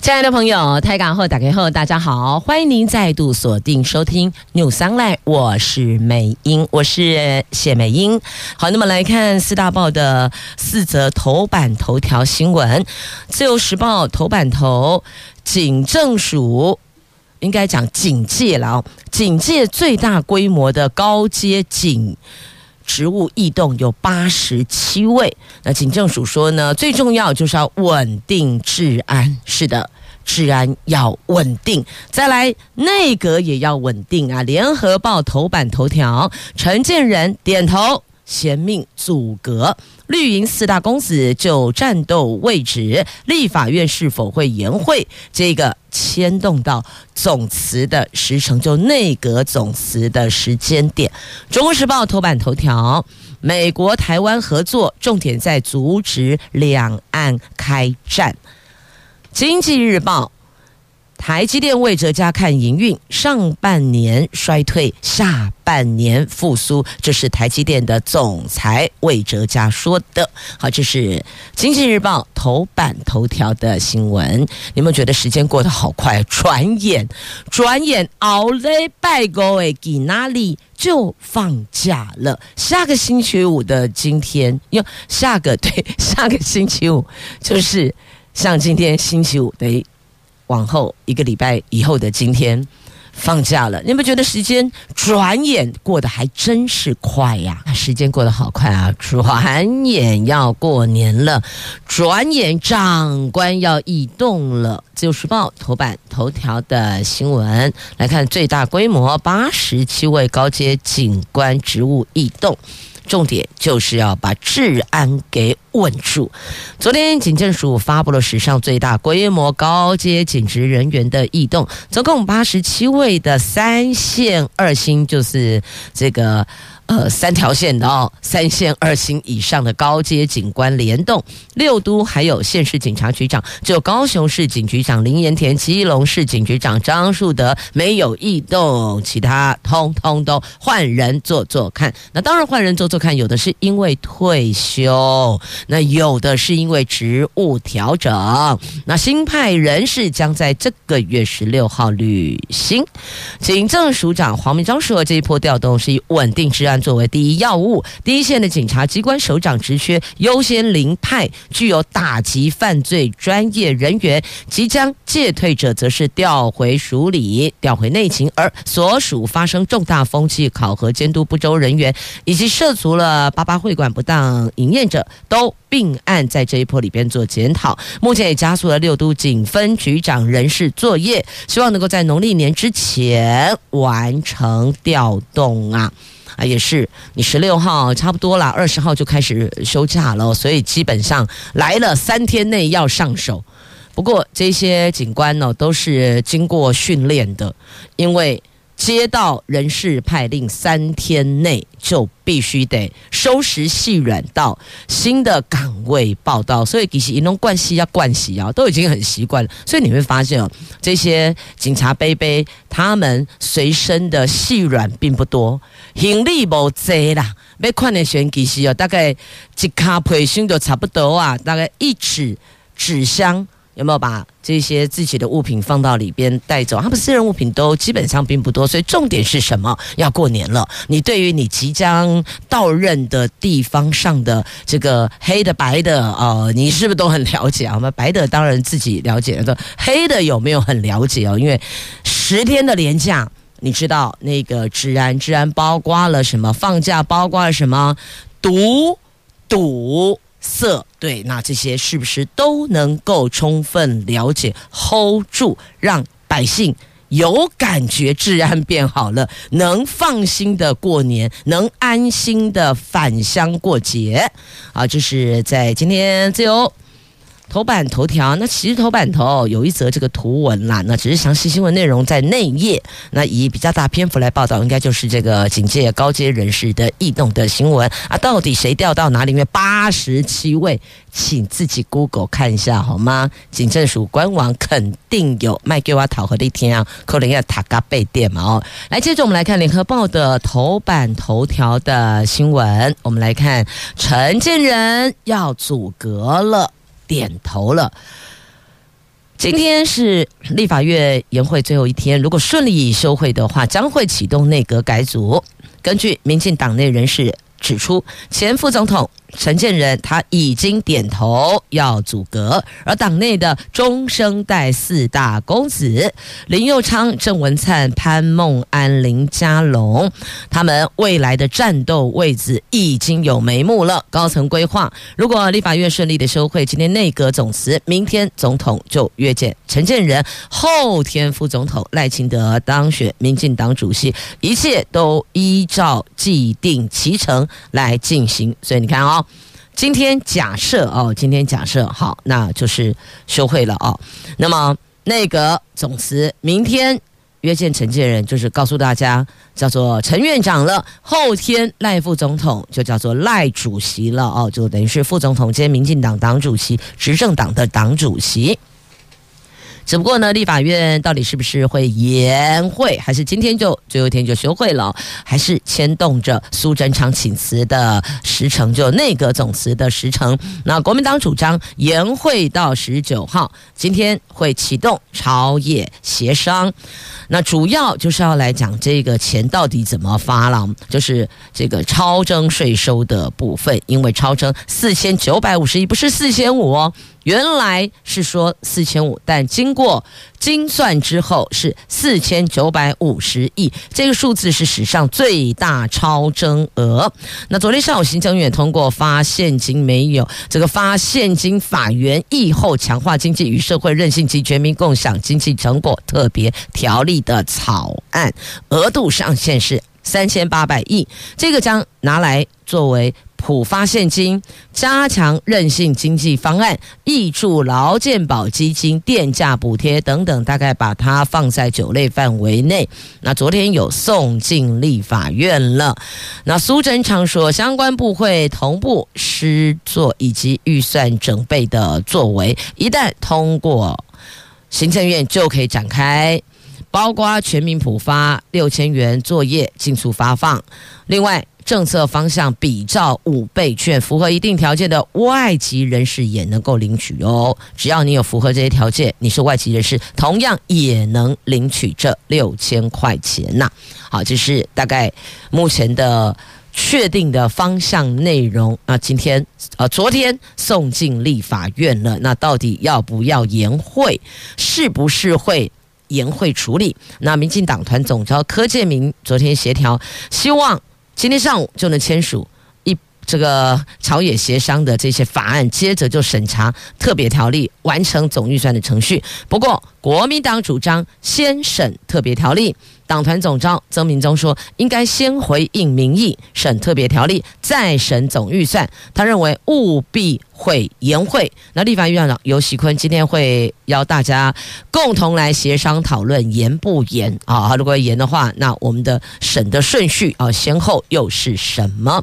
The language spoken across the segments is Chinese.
亲爱的朋友，台港后打开后，大家好，欢迎您再度锁定收听 News Online，我是美英，我是谢美英。好，那么来看四大报的四则头版头条新闻，《自由时报》头版头，警政署应该讲警戒了，警戒最大规模的高阶警。职务异动有八十七位，那警政署说呢，最重要就是要稳定治安。是的，治安要稳定，再来内阁也要稳定啊。联合报头版头条，陈建仁点头。贤命阻隔，绿营四大公子就战斗位置，立法院是否会延会？这个牵动到总辞的时程，就内阁总辞的时间点。中国时报头版头条：美国台湾合作重点在阻止两岸开战。经济日报。台积电魏哲家看营运，上半年衰退，下半年复苏，这是台积电的总裁魏哲家说的。好，这是《经济日报》头版头条的新闻。你们觉得时间过得好快？转眼，转眼，奥雷拜高诶，给哪里就放假了？下个星期五的今天，哟，下个对，下个星期五就是像今天星期五的。往后一个礼拜以后的今天放假了，你们觉得时间转眼过得还真是快呀？时间过得好快啊！转眼要过年了，转眼长官要异动了。自由时报头版头条的新闻来看，最大规模八十七位高阶警官职务异动。重点就是要把治安给稳住。昨天，警政署发布了史上最大规模高阶警职人员的异动，总共八十七位的三线二星，就是这个。呃，三条线的哦，三线二星以上的高阶警官联动，六都还有县市警察局长，只有高雄市警局长林延田、基隆市警局长张树德没有异动，其他通通都换人做做看。那当然换人做做看，有的是因为退休，那有的是因为职务调整。那新派人士将在这个月十六号履新。警政署长黄明章说，这一波调动是以稳定治安。作为第一要务，第一线的警察机关首长职缺优先遴派具有打击犯罪专业人员，即将届退者则是调回署理、调回内勤，而所属发生重大风气考核监督不周人员，以及涉足了八八会馆不当营业者，都并案在这一波里边做检讨。目前也加速了六都警分局长人事作业，希望能够在农历年之前完成调动啊。啊，也是，你十六号差不多了，二十号就开始休假了，所以基本上来了三天内要上手。不过这些警官呢，都是经过训练的，因为。接到人事派令，三天内就必须得收拾细软到新的岗位报到，所以其实一弄惯习要惯习啊，都已经很习惯了。所以你会发现哦，这些警察杯杯他们随身的细软并不多，行李无多啦，要看的选其实哦，大概一卡皮箱就差不多啊，大概一尺纸箱。有没有把这些自己的物品放到里边带走？他们私人物品都基本上并不多，所以重点是什么？要过年了，你对于你即将到任的地方上的这个黑的白的呃，你是不是都很了解啊？我们白的当然自己了解了，黑的有没有很了解哦？因为十天的连假，你知道那个治安，治安包括了什么？放假包括了什么？毒赌。色对，那这些是不是都能够充分了解，hold 住，让百姓有感觉，治安变好了，能放心的过年，能安心的返乡过节啊？这是在今天自由头版头条，那其实头版头有一则这个图文啦，那只是详细新闻内容在内页。那以比较大篇幅来报道，应该就是这个警界高阶人士的异动的新闻啊。到底谁调到哪里面？八十七位，请自己 Google 看一下好吗？警政署官网肯定有卖给我讨和的一天啊，可能要塔嘎背店嘛哦。来，接着我们来看联合报的头版头条的新闻，我们来看陈建仁要阻隔了。点头了。今天是立法院延会最后一天，如果顺利休会的话，将会启动内阁改组。根据民进党内人士指出，前副总统。陈建仁他已经点头要组阁，而党内的中生代四大公子林佑昌、郑文灿、潘孟安、林佳龙，他们未来的战斗位置已经有眉目了。高层规划，如果立法院顺利的休会，今天内阁总辞，明天总统就约见陈建仁，后天副总统赖清德当选民进党主席，一切都依照既定期程来进行。所以你看啊、今天假设哦，今天假设好，那就是休会了哦。那么内阁总辞，明天约见陈建仁，就是告诉大家叫做陈院长了。后天赖副总统就叫做赖主席了哦，就等于是副总统兼民进党党主席，执政党的党主席。只不过呢，立法院到底是不是会延会，还是今天就最后一天就休会了，还是牵动着苏贞昌请辞的时程，就内阁总辞的时程？那国民党主张延会到十九号，今天会启动朝野协商。那主要就是要来讲这个钱到底怎么发了，就是这个超征税收的部分，因为超征四千九百五十亿，不是四千五哦。原来是说四千五，但经过精算之后是四千九百五十亿，这个数字是史上最大超征额。那昨天上午行政院通过发现金没有这个发现金法源疫后强化经济与社会韧性及全民共享经济成果特别条例的草案，额度上限是三千八百亿，这个将拿来作为。普发现金、加强韧性经济方案、挹注劳健保基金、电价补贴等等，大概把它放在九类范围内。那昨天有送进立法院了。那苏贞昌说，相关部会同步施作以及预算准备的作为，一旦通过，行政院就可以展开，包括全民普发六千元作业尽速发放。另外。政策方向比照五倍券，符合一定条件的外籍人士也能够领取哦。只要你有符合这些条件，你是外籍人士，同样也能领取这六千块钱呐。好，这是大概目前的确定的方向内容。那今天呃，昨天送进立法院了，那到底要不要延会？是不是会延会处理？那民进党团总召柯建明昨天协调，希望。今天上午就能签署一这个朝野协商的这些法案，接着就审查特别条例，完成总预算的程序。不过，国民党主张先审特别条例。党团总召曾明宗说，应该先回应民意，审特别条例，再审总预算。他认为务必会研会。那立法院院长游锡堃今天会邀大家共同来协商讨论延不延啊？如果延的话，那我们的审的顺序啊，先后又是什么？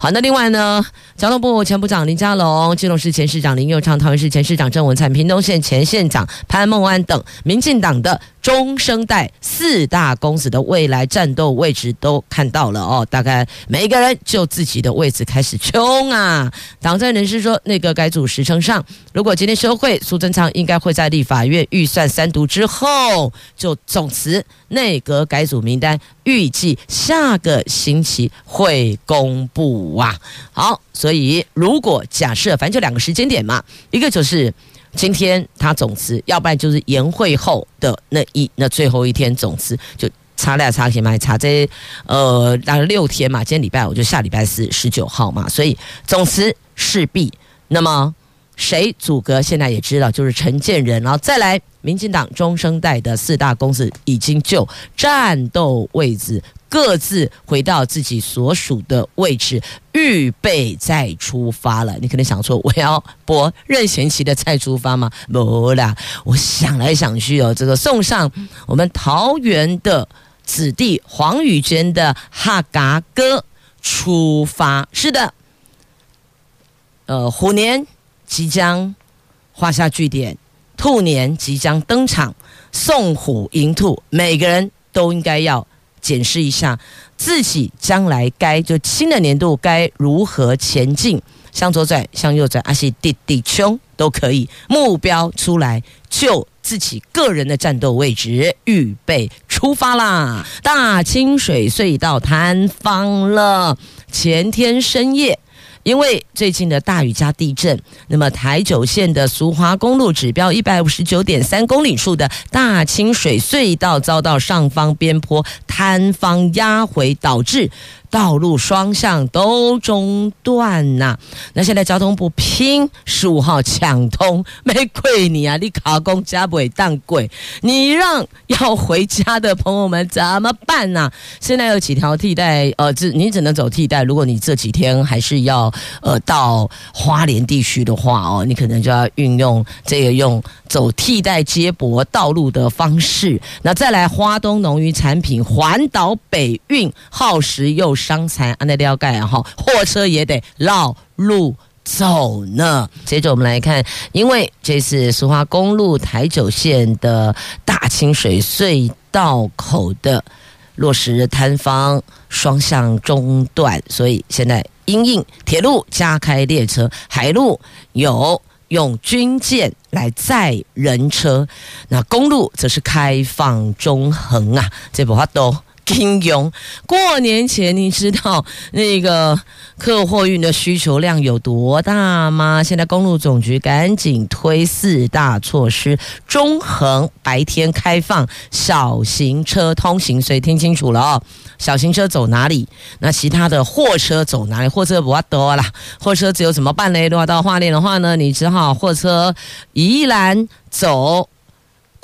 好，那另外呢，交通部前部长林佳龙、基隆市前市长林佑昌、桃园市前市长郑文灿、屏东县前县长潘孟安等民进党的中生代四大公子的未来战斗位置都看到了哦，大概每一个人就自己的位置开始冲啊！党政人士说，内阁改组时程上，如果今天休会，苏贞昌应该会在立法院预算三读之后就总辞，内阁改组名单预计下个星期会公布啊。好，所以如果假设，反正就两个时间点嘛，一个就是。今天他总辞，要不然就是延会后的那一那最后一天总辞，就差俩差钱嘛，差这呃大概六天嘛。今天礼拜五就下礼拜四十九号嘛，所以总辞势必。那么谁组阁现在也知道，就是陈建仁，然后再来民进党中生代的四大公子已经就战斗位置各自回到自己所属的位置，预备再出发了。你可能想说，我要播任贤齐的《再出发》吗？不啦，我想来想去哦，这个送上我们桃园的子弟黄宇娟的《哈嘎歌》出发。是的，呃，虎年即将画下句点，兔年即将登场。送虎迎兔，每个人都应该要检视一下自己将来该就新的年度该如何前进，向左转，向右转，还是滴滴冲都可以。目标出来，就自己个人的战斗位置，预备出发啦！大清水隧道坍方了，前天深夜。因为最近的大雨加地震，那么台九线的苏花公路指标一百五十九点三公里处的大清水隧道遭到上方边坡坍方压回，导致。道路双向都中断呐、那现在交通部拼十五号抢通，没亏你啊！你卡公加不会当贵，你让要回家的朋友们怎么办呢、现在有几条替代，呃，只你只能走替代。如果你这几天还是要呃到花莲地区的话哦，你可能就要运用这个用走替代接驳道路的方式。那再来，花东农渔产品环岛北运耗时又。伤残安的了解哈，货车也得绕路走呢。接着我们来看，因为这次苏花公路台九线的大清水隧道口的落石坍方双向中断，所以现在因应铁路加开列车，海路有用军舰来载人车，那公路则是开放中横啊，这不法都。金融，过年前你知道那个客货运的需求量有多大吗？现在公路总局赶紧推四大措施，中横白天开放小型车通行，所以听清楚了哦，小型车走哪里？那其他的货车走哪里？货车不要多啦，货车只有怎么办呢？如果到花莲的话呢，你只好货车宜兰走。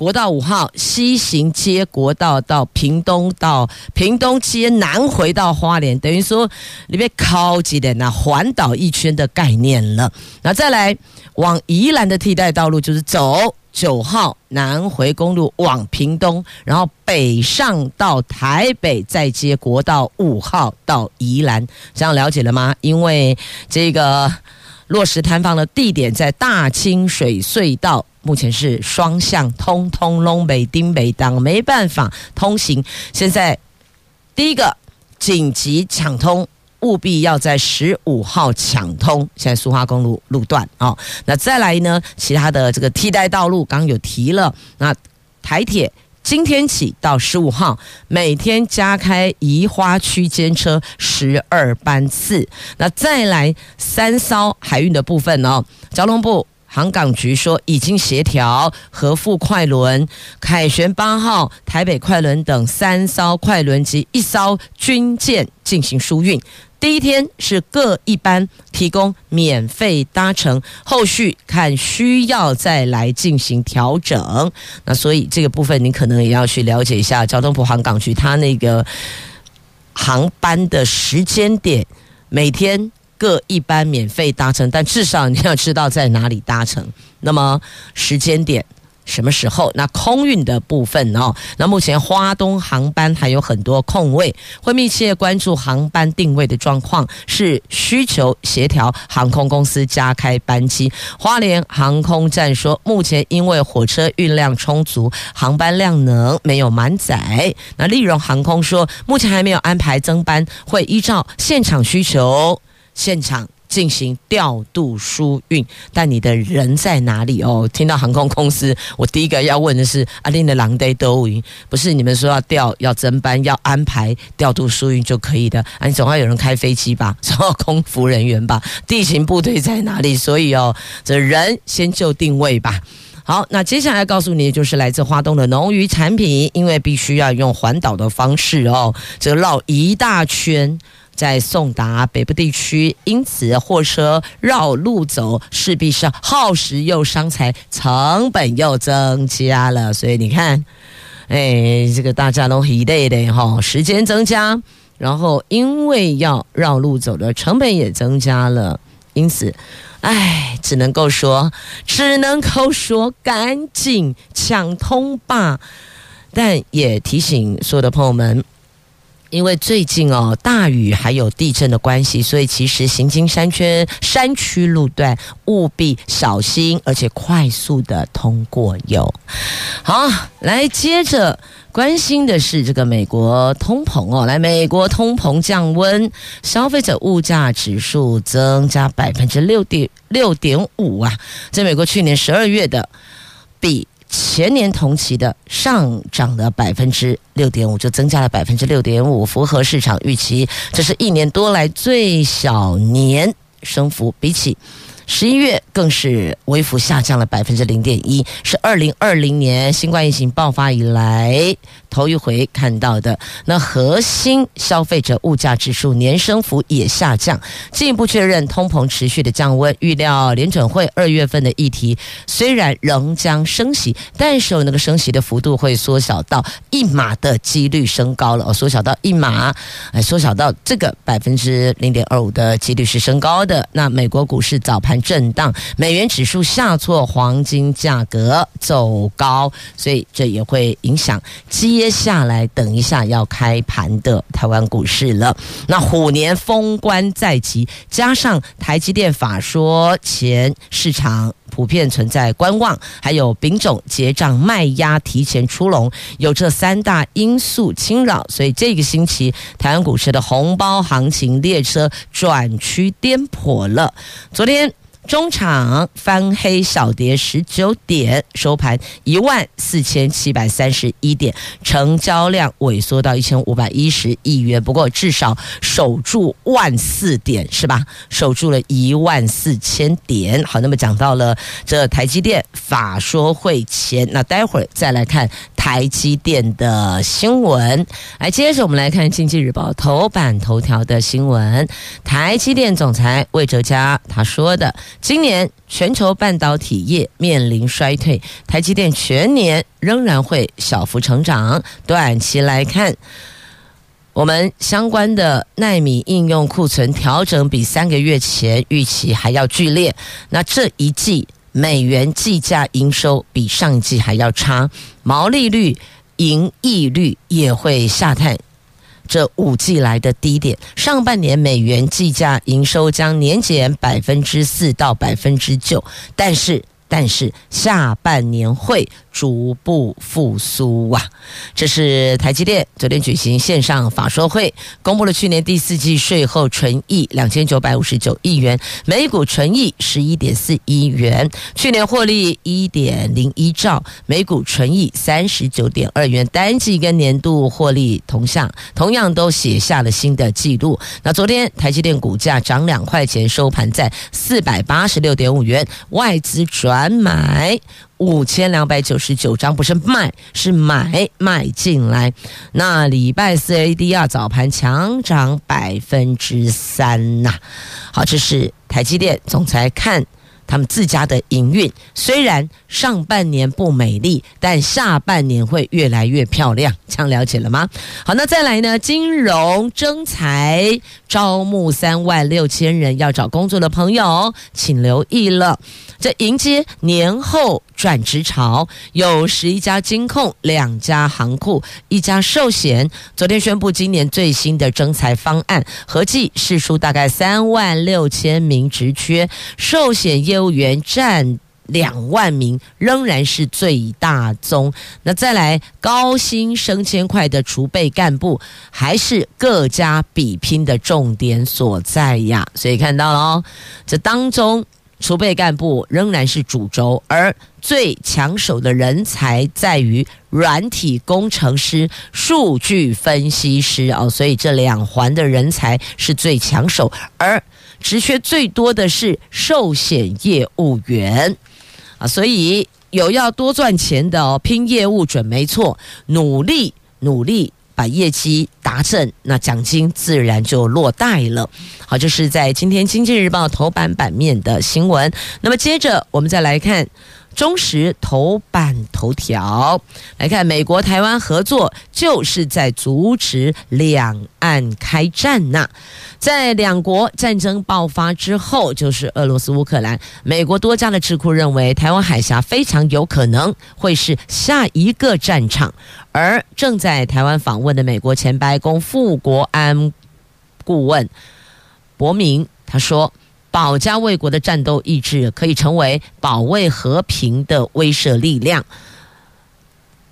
国道五号西行接国道到屏东，到屏东接南回到花莲，等于说里面靠近的那环岛一圈的概念了。那再来往宜兰的替代道路就是走九号南回公路往屏东，然后北上到台北，再接国道五号到宜兰。这样了解了吗？因为这个落实摊方的地点在大清水隧道。目前是双向通通拢北丁北当没办法通行。现在第一个紧急抢通，务必要在十五号抢通。现在苏花公路路段啊、那再来呢？其他的这个替代道路，刚刚有提了。那台铁今天起到十五号，每天加开宜花区间车十二班次。那再来三艘海运的部分哦，交通部。航港局说，已经协调合富快轮、凯旋八号、台北快轮等三艘快轮及一艘军舰进行疏运。第一天是各一班提供免费搭乘，后续看需要再来进行调整。那所以这个部分你可能也要去了解一下交通部航港局它那个航班的时间点，每天。各一班免费搭乘，但至少你要知道在哪里搭乘。那么时间点什么时候？那空运的部分哦，那目前花东航班还有很多空位，会密切关注航班定位的状况，是需求协调航空公司加开班机。花莲航空站说，目前因为火车运量充足，航班量能没有满载。那立荣航空说，目前还没有安排增班，会依照现场需求。现场进行调度疏运，但你的人在哪里哦？听到航空公司，我第一个要问的是：阿玲的狼队都云，不是你们说要调、要增班、要安排调度疏运就可以的？啊，你总要有人开飞机吧，总要空服人员吧？地勤部队在哪里？所以哦，这人先就定位吧。好，那接下来告诉你，就是来自花东的农渔产品，因为必须要用环岛的方式哦，这绕一大圈。在送达北部地区，因此货车绕路走，势必是耗时又伤财，成本又增加了。所以你看，哎，这个大家都一累的哈，时间增加，然后因为要绕路走的成本也增加了，因此，哎，只能够说，只能够说，赶紧抢通吧。但也提醒所有的朋友们。因为最近哦，大雨还有地震的关系，所以其实行经山区山区路段务必小心，而且快速的通过哟。好，来接着关心的是这个美国通膨哦，来，美国通膨降温，消费者物价指数增加百分之六点六点五啊，在美国去年十二月的比。前年同期的上涨了百分之六点五，就增加了百分之六点五，符合市场预期。这是一年多来最小年升幅，比起十一月更是微幅下降了百分之零点一，是二零二零年新冠疫情爆发以来。头一回看到的，那核心消费者物价指数年升幅也下降，进一步确认通膨持续的降温。预料联准会二月份的议题虽然仍将升息，但是那个升息的幅度会缩小到一码的几率升高了哦，缩小到一码，哎，缩小到这个百分之零点二五的几率是升高的。那美国股市早盘震荡，美元指数下挫，黄金价格走高，所以这也会影响。接下来，等一下要开盘的台湾股市了。那虎年封关在即，加上台积电法说前，市场普遍存在观望，还有丙种结账卖压提前出笼，有这三大因素侵扰，所以这个星期台湾股市的红包行情列车转趋颠簸了。昨天。中场翻黑小跌十九点，收盘一万四千七百三十一点，成交量萎缩到一千五百一十亿元。不过至少守住万四点是吧？守住了一万四千点。好，那么讲到了这台积电法说会前，那待会儿再来看台积电的新闻。来，接着我们来看《经济日报》头版头条的新闻，台积电总裁魏哲嘉他说的。今年全球半导体业面临衰退，台积电全年仍然会小幅成长。短期来看，我们相关的纳米应用库存调整比三个月前预期还要剧烈。那这一季美元计价营收比上季还要差，毛利率、盈利率也会下探。这五季来的低点，上半年美元计价营收将年减百分之四到百分之九，但是但是下半年会。逐步复苏啊！这是台积电昨天举行线上法说会，公布了去年第四季税后纯益两千九百五十九亿元，每股纯益十一点四一元。去年获利一点零一兆，每股纯益三十九点二元，单季跟年度获利同向，同样都写下了新的纪录。那昨天台积电股价涨两块钱，收盘在四百八十六点五元，外资转买。五千两百九十九张，不是卖，是买卖进来。那礼拜四 ADR 早盘强涨百分之三呐。好，这是台积电总裁看他们自家的营运，虽然上半年不美丽，但下半年会越来越漂亮。这样了解了吗？好，那再来呢？金融征才招募三万六千人，要找工作的朋友，请留意了。这迎接年后转职潮，有十一家金控、两家行库、一家寿险，昨天宣布今年最新的征才方案，合计释出大概三万六千名职缺，寿险业务员占两万名，仍然是最大宗。那再来高薪升迁快的储备干部，还是各家比拼的重点所在呀。所以看到了哦，这当中。储备干部仍然是主轴，而最抢手的人才在于软体工程师、数据分析师哦，所以这两环的人才是最抢手，而职缺最多的是寿险业务员啊，所以有要多赚钱的哦，拼业务准没错，努力努力。把业绩达成，那奖金自然就落袋了。好，这是在今天《经济日报》头版版面的新闻。那么接着我们再来看中时头版头条来看，美国台湾合作就是在阻止两岸开战呐。在两国战争爆发之后，就是俄罗斯乌克兰，美国多家的智库认为，台湾海峡非常有可能会是下一个战场。而正在台湾访问的美国前白宫副国安顾问博明他说。保家卫国的战斗意志可以成为保卫和平的威慑力量，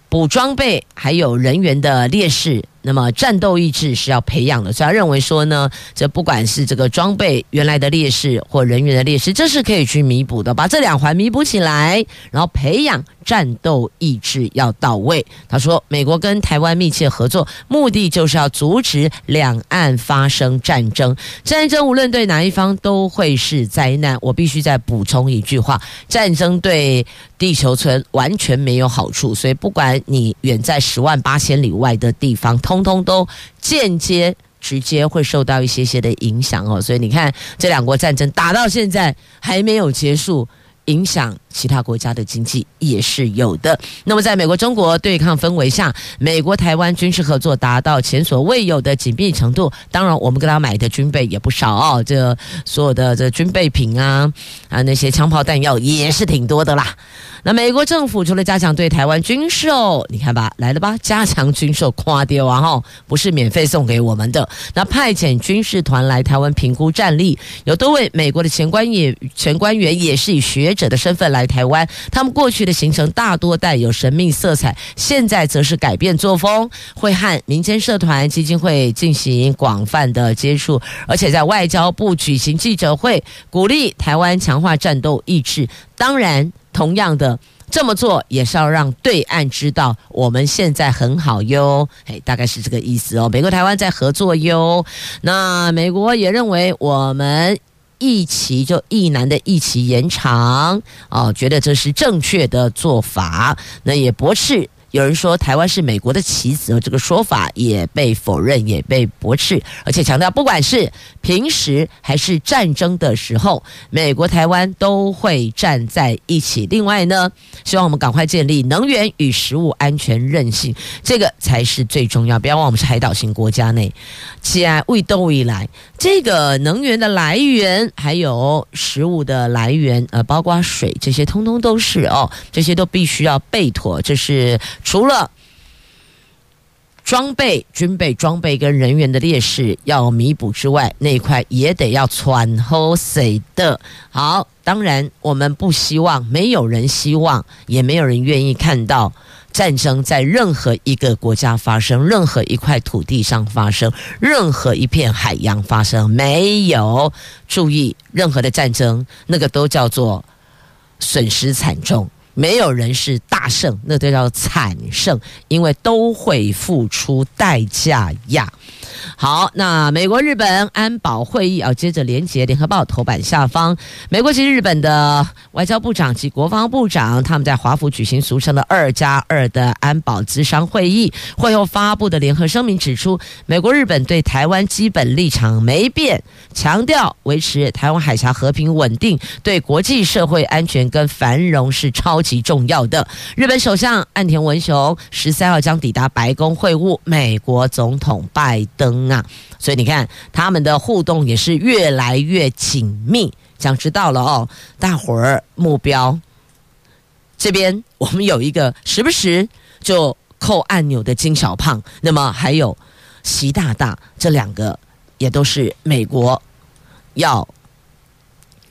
补装备还有人员的劣势。那么战斗意志是要培养的，所以他认为说呢，这不管是这个装备原来的劣势或人员的劣势，这是可以去弥补的，把这两环弥补起来，然后培养战斗意志要到位。他说，美国跟台湾密切合作，目的就是要阻止两岸发生战争，战争无论对哪一方都会是灾难。我必须再补充一句话：战争对地球村完全没有好处，所以不管你远在十万八千里外的地方，通。通都间接、直接会受到一些些的影响哦，所以你看，这两国战争打到现在还没有结束，影响其他国家的经济也是有的。那么，在美国中国对抗氛围下，美国台湾军事合作达到前所未有的紧密程度。当然，我们给他买的军备也不少哦，这所有的这军备品啊啊，那些枪炮弹药也是挺多的啦。那美国政府除了加强对台湾军售，你看吧，来了吧，加强军售，夸丢啊哈，不是免费送给我们的。那派遣军事团来台湾评估战力，有多位美国的前官也前官员也是以学者的身份来台湾，他们过去的行程大多带有神秘色彩，现在则是改变作风，会和民间社团基金会进行广泛的接触，而且在外交部举行记者会，鼓励台湾强化战斗意志。当然。同样的，这么做也是要让对岸知道我们现在很好哟，哎，大概是这个意思哦。美国台湾在合作哟，那美国也认为我们一期就一男的一期延长哦，觉得这是正确的做法，那也不是。有人说台湾是美国的棋子，这个说法也被否认，也被驳斥，而且强调，不管是平时还是战争的时候，美国台湾都会站在一起。另外呢，希望我们赶快建立能源与食物安全韧性，这个才是最重要。不要忘，我们是海岛型国家内，既然未都未来，这个能源的来源还有食物的来源，呃，包括水这些，通通都是哦，这些都必须要备妥，这是。除了装备、军备、装备跟人员的劣势要弥补之外，那一块也得要喘好谁的。好，当然我们不希望，没有人希望，也没有人愿意看到战争在任何一个国家发生，任何一块土地上发生，任何一片海洋发生。没有注意任何的战争，那个都叫做损失惨重。没有人是大胜，那都叫惨胜，因为都会付出代价呀。好，那美国日本安保会议啊，接着连接联合报头版下方，美国及日本的外交部长及国防部长他们在华府举行俗称的“二加二”的安保咨商会议，会后发布的联合声明指出，美国日本对台湾基本立场没变，强调维持台湾海峡和平稳定，对国际社会安全跟繁荣是超级重要的。日本首相岸田文雄十三号将抵达白宫会晤美国总统拜登。啊，所以你看他们的互动也是越来越紧密。想知道了哦，大伙儿目标这边我们有一个时不时就扣按钮的金小胖，那么还有习大大，这两个也都是美国要。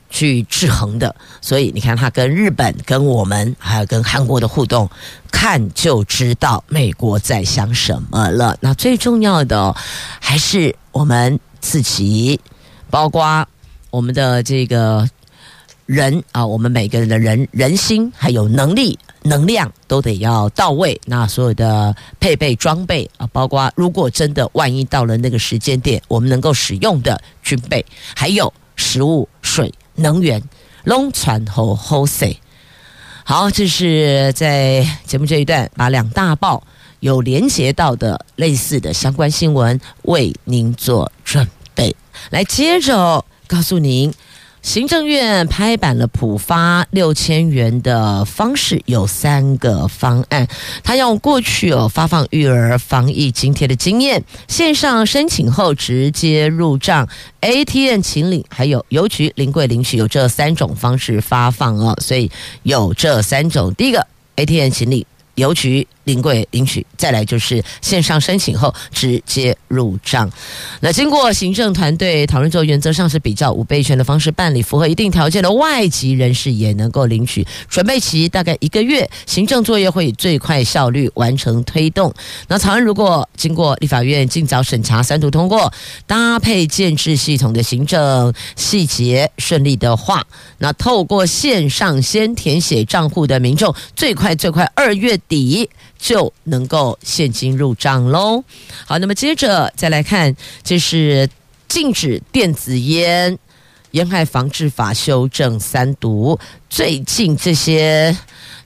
去制衡的，所以你看他跟日本、跟我们还有跟韩国的互动，看就知道美国在想什么了。那最重要的还是我们自己，包括我们的这个人啊，我们每个人的人人心还有能力、能量都得要到位。那所有的配备装备啊，包括如果真的万一到了那个时间点，我们能够使用的军备，还有食物、水。能源龙船和 Jose，，好，这是在节目这一段把两大报有连接到的类似的相关新闻为您做准备，来接着告诉您，行政院拍板了普发六千元的方式，有三个方案。他用过去哦发放育儿防疫津贴的经验，线上申请后直接入账，ATM 请领，还有邮局临柜领取，有这三种方式发放哦。所以有这三种，第一个 ATM 请领，邮局。临柜领取，再来就是线上申请后直接入账。那经过行政团队讨论之后，原则上是比较五倍券的方式办理，符合一定条件的外籍人士也能够领取。准备期大概一个月，行政作业会以最快效率完成推动。那草案如果经过立法院尽早审查、三读通过，搭配建制系统的行政细节顺利的话，那透过线上先填写账户的民众，最快最快二月底。就能够现金入账喽。好，那么接着再来看，这是禁止电子烟、烟害防治法修正三读，最近这些。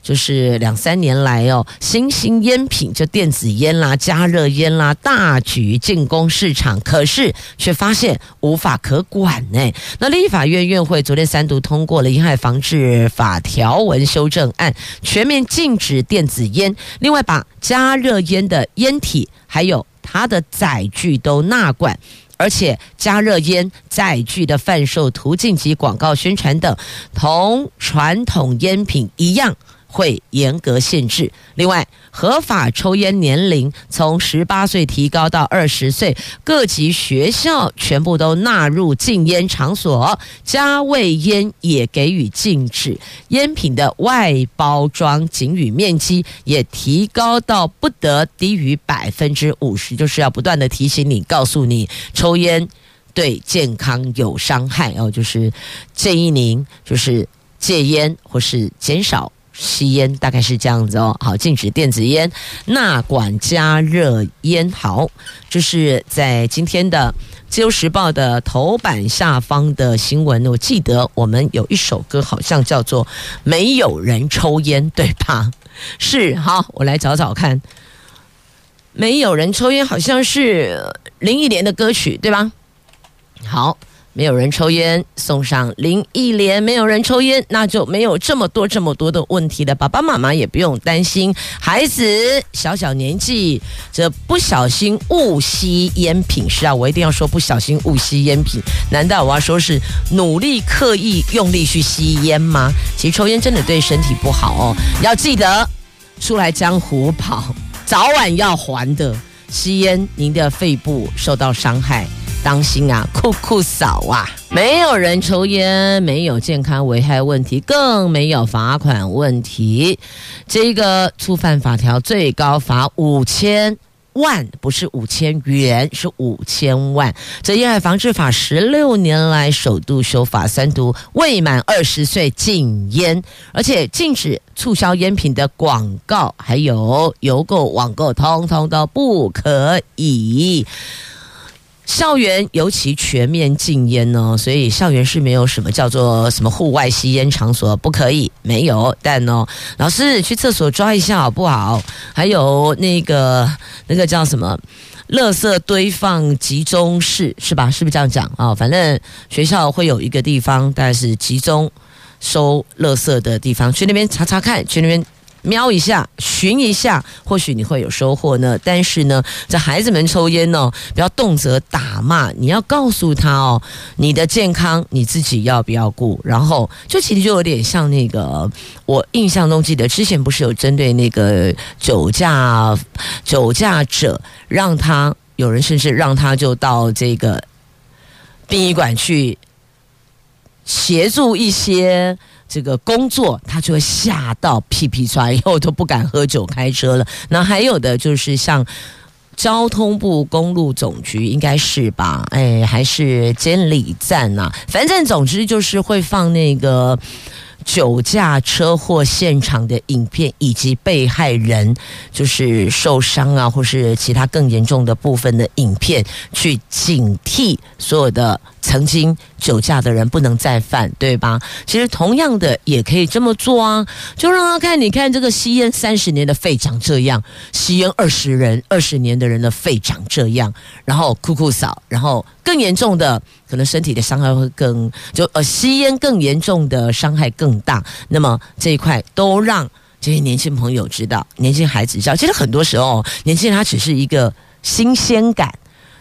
就是两三年来哦，新型烟品就电子烟啦、加热烟啦，大举进攻市场，可是却发现无法可管呢。那立法院院会昨天三读通过了烟害防治法条文修正案，全面禁止电子烟，另外把加热烟的烟体还有它的载具都纳管，而且加热烟载具的贩售途径及广告宣传等，同传统烟品一样。会严格限制。另外，合法抽烟年龄从十八岁提高到二十岁，各级学校全部都纳入禁烟场所，加味烟也给予禁止。烟品的外包装仅予面积也提高到不得低于百分之五十，就是要不断的提醒你，告诉你抽烟对健康有伤害哦，就是建议您就是戒烟或是减少。吸烟大概是这样子哦，好，禁止电子烟，纳管加热烟。好，这是在今天的《自由时报》的头版下方的新闻。我记得我们有一首歌，好像叫做《没有人抽烟》，对吧？是，好，我来找找看，《没有人抽烟》好像是林忆莲的歌曲，对吧？好。没有人抽烟，送上林忆莲。没有人抽烟，那就没有这么多这么多的问题了。爸爸妈妈也不用担心，孩子小小年纪这不小心误吸烟品是啊，我一定要说不小心误吸烟品。难道我要说是努力刻意用力去吸烟吗？其实抽烟真的对身体不好哦，要记得出来江湖跑，早晚要还的。吸烟，您的肺部受到伤害。当心啊，酷酷嫂啊！没有人抽烟，没有健康危害问题，更没有罚款问题。这个触犯法条，最高罚五千万，不是五千元，是五千万。这烟害防治法十六年来首度修法三读，未满二十岁禁烟，而且禁止促销烟品的广告，还有邮购、网购，通通都不可以。校园尤其全面禁烟哦，所以校园是没有什么叫做什么户外吸烟场所不可以，没有。但哦，老师去厕所抓一下好不好？还有那个那个叫什么，垃圾堆放集中室是吧？是不是这样讲啊？哦，反正学校会有一个地方，大概是集中收垃圾的地方，去那边查查看，去那边。瞄一下，寻一下，或许你会有收获呢。但是呢，这孩子们抽烟哦，不要动辄打骂，你要告诉他哦，你的健康你自己要不要顾？然后，就其实就有点像那个，我印象中记得之前不是有针对那个酒驾酒驾者，让他有人甚至让他就到这个殡仪馆去协助一些。这个工作，他就会吓到屁屁出来，以后都不敢喝酒开车了。那还有的就是像交通部公路总局，应该是吧？哎，还是监理站呐？反正总之就是会放那个酒驾车祸现场的影片，以及被害人就是受伤啊，或是其他更严重的部分的影片，去警惕所有的。曾经酒驾的人不能再犯，对吧？其实同样的也可以这么做啊，就让他看，你看这个吸烟三十年的肺长这样，吸烟二十人二十年的人的肺长这样，然后酷酷扫，然后更严重的，可能身体的伤害会更就呃吸烟更严重的伤害更大。那么这一块都让这些年轻朋友知道，年轻孩子知道，其实很多时候年轻人他只是一个新鲜感。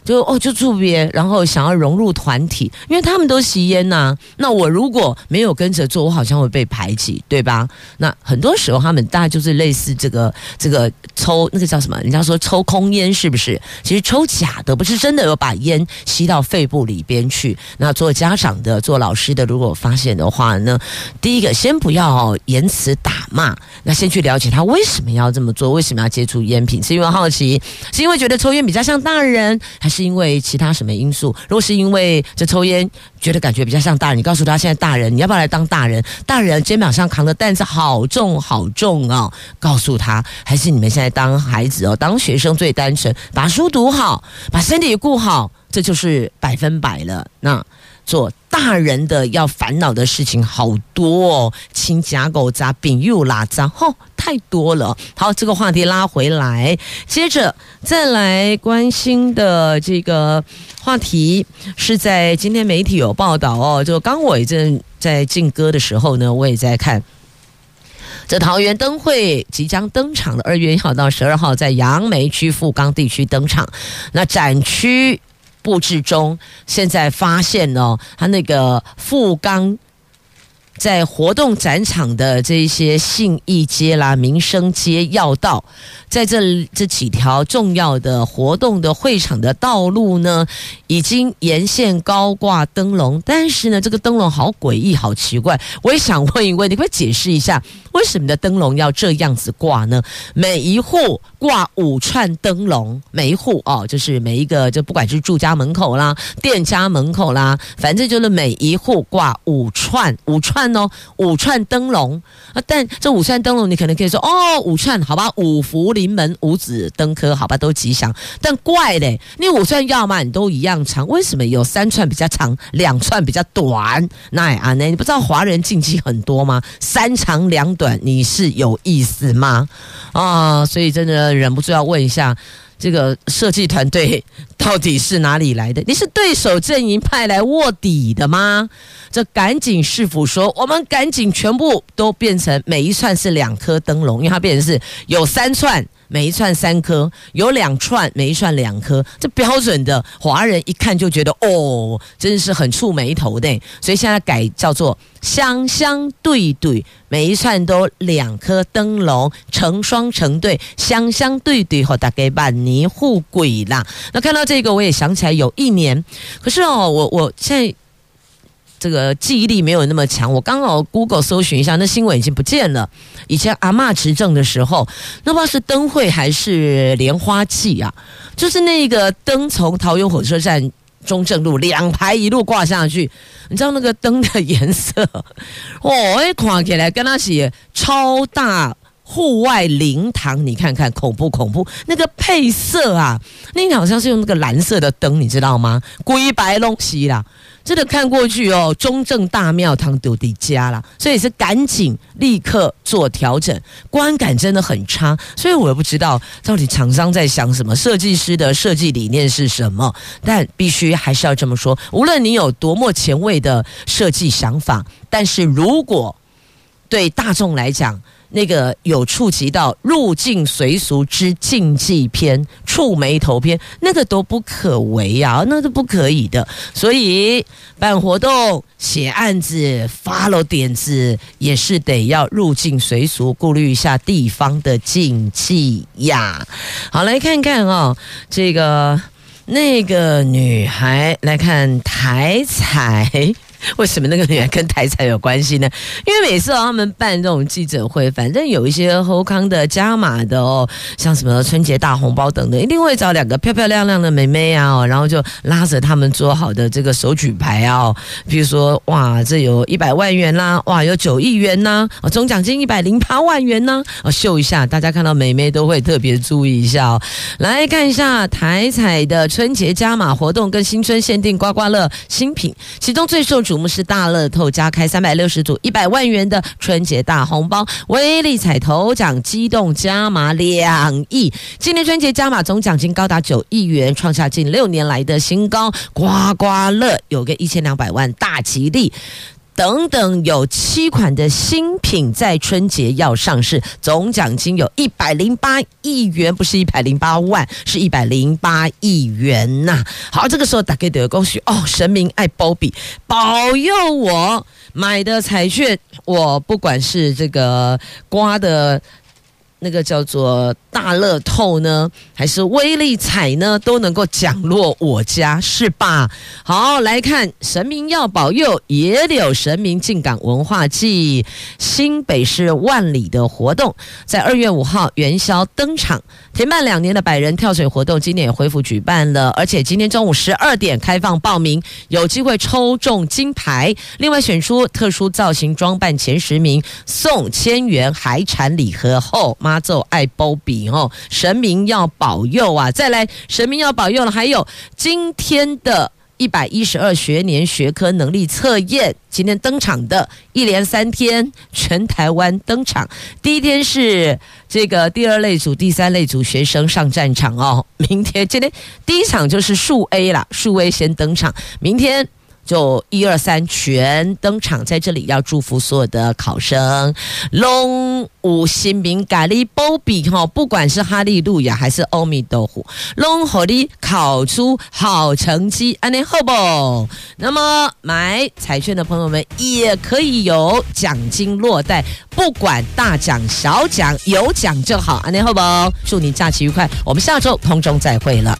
就哦，就住别，然后想要融入团体，因为他们都吸烟呐、那我如果没有跟着做，我好像会被排挤，对吧？那很多时候他们大概就是类似这个这个抽那个叫什么？人家说抽空烟是不是？其实抽假的，不是真的有把烟吸到肺部里边去。那做家长的、做老师的，如果发现的话呢，第一个先不要言辞打骂，那先去了解他为什么要这么做，为什么要接触烟品？是因为好奇，是因为觉得抽烟比较像大人，还是因为其他什么因素？如果是因为这抽烟觉得感觉比较像大人，你告诉他现在大人，你要不要来当大人？大人肩膀上扛的担子好重好重哦，告诉他，还是你们现在当孩子哦，当学生最单纯，把书读好，把身体顾好，这就是百分百了。那。做大人的要烦恼的事情好多哦，亲家狗杂饼又拉杂，吼，太多了。好，这个话题拉回来，接着再来关心的这个话题是在今天媒体有报道哦。就刚我正在进歌的时候呢，我也在看这桃园灯会即将登场的二月一号到十二号，在杨梅区富冈地区登场，那展区。布置中，现在发现哦，他那个富冈在活动展场的这些信义街啦、民生街要道，在这这几条重要的活动的会场的道路呢，已经沿线高挂灯笼，但是呢，这个灯笼好诡异、好奇怪。我也想问一问，你可以解释一下，为什么的灯笼要这样子挂呢？每一户挂五串灯笼，每一户哦，就是每一个，就不管是住家门口啦、店家门口啦，反正就是每一户挂五串，五串哦，五串灯笼啊。但这五串灯笼，你可能可以说哦，五串好吧，五福临门，五子登科，好吧，都吉祥。但怪嘞，你五串要嘛，你都一样长，为什么有三串比较长，两串比较短？那啊，那你不知道华人禁忌很多吗？三长两短，你是有意思吗？啊，所以真的忍不住要问一下，这个设计团队到底是哪里来的？你是对手阵营派来卧底的吗？这赶紧师傅说，我们赶紧全部都变成每一串是两颗灯笼，因为它变成是有三串。每一串三颗，有两串，每一串两颗，这标准的华人一看就觉得哦，真的是很触霉头的。所以现在改叫做相相对对，每一串都两颗灯笼，成双成对，相相对对，和大家万年富贵啦。那看到这个，我也想起来有一年，可是哦，我我现在。这个记忆力没有那么强，我刚好 Google 搜寻一下，那新闻已经不见了。以前阿嬷执政的时候，那不知道是灯会还是莲花祭啊？就是那个灯从桃园火车站中正路两排一路挂下去，你知道那个灯的颜色 哦，一看起来跟他写超大户外灵堂，你看看恐怖恐怖，那个配色啊，那个好像是用那个蓝色的灯，你知道吗？灰白东西啦。真的看过去哦，中正大庙堂丢的家了，所以是赶紧立刻做调整，观感真的很差，所以我也不知道到底厂商在想什么，设计师的设计理念是什么，但必须还是要这么说，无论你有多么前卫的设计想法，但是如果对大众来讲，那个有触及到入境随俗之禁忌篇、触眉头篇，那个都不可为啊，那都不可以的。所以办活动、写案子、发了点子，也是得要入境随俗，顾虑一下地方的禁忌呀。好，来看看哦，这个那个女孩来看台彩。为什么那个女人跟台彩有关系呢？因为每次他们办这种记者会，反正有一些后康的加码的哦，像什么春节大红包等等，一定会找两个漂漂亮亮的妹妹啊，然后就拉着他们做好的这个手举牌啊，比如说哇，这有一百万元啦，哇，有九亿元呐，啊，总奖金一百零八万元呐，啊，秀一下，大家看到妹妹都会特别注意一下哦。来看一下台彩的春节加码活动跟新春限定刮刮乐新品，其中最受。瞩目是大乐透加开三百六十组一百万元的春节大红包，威力彩头奖激动加码两亿，今年春节加码总奖金高达九亿元，创下近六年来的新高。刮刮乐有个一千两百万大吉利。等等，有七款的新品在春节要上市，总奖金有一百零八亿元，不是一百零八万，是一百零八亿元呐、好，这个时候大家得恭喜哦，神明爱保庇，保佑我买的彩券，我不管是这个刮的。那个叫做大乐透呢，还是威力彩呢，都能够奖落我家，是吧？好，来看神明要保佑，也有神明进港文化季，新北市万里的活动，在二月五号元宵登场。停办两年的百人跳水活动，今年也恢复举办了，而且今天中午十二点开放报名，有机会抽中金牌。另外选出特殊造型装扮前十名，送千元海产礼盒后，妈祖爱保庇哦，神明要保佑啊！再来，神明要保佑了，还有今天的。一百一十二学年学科能力测验今天登场的，一连三天全台湾登场。第一天是这个第二类组、第三类组学生上战场哦。明天今天第一场就是数 A 啦，数 A 先登场。明天。就一二三全登场，在这里要祝福所有的考生，龙五新民咖哩保庇哈，不管是哈利路亚还是欧米豆腐，龙和你考出好成绩，安尼好不？那么买彩券的朋友们也可以有奖金落袋，不管大奖小奖，有奖就好，安尼好不？祝你假期愉快，我们下周空中再会了。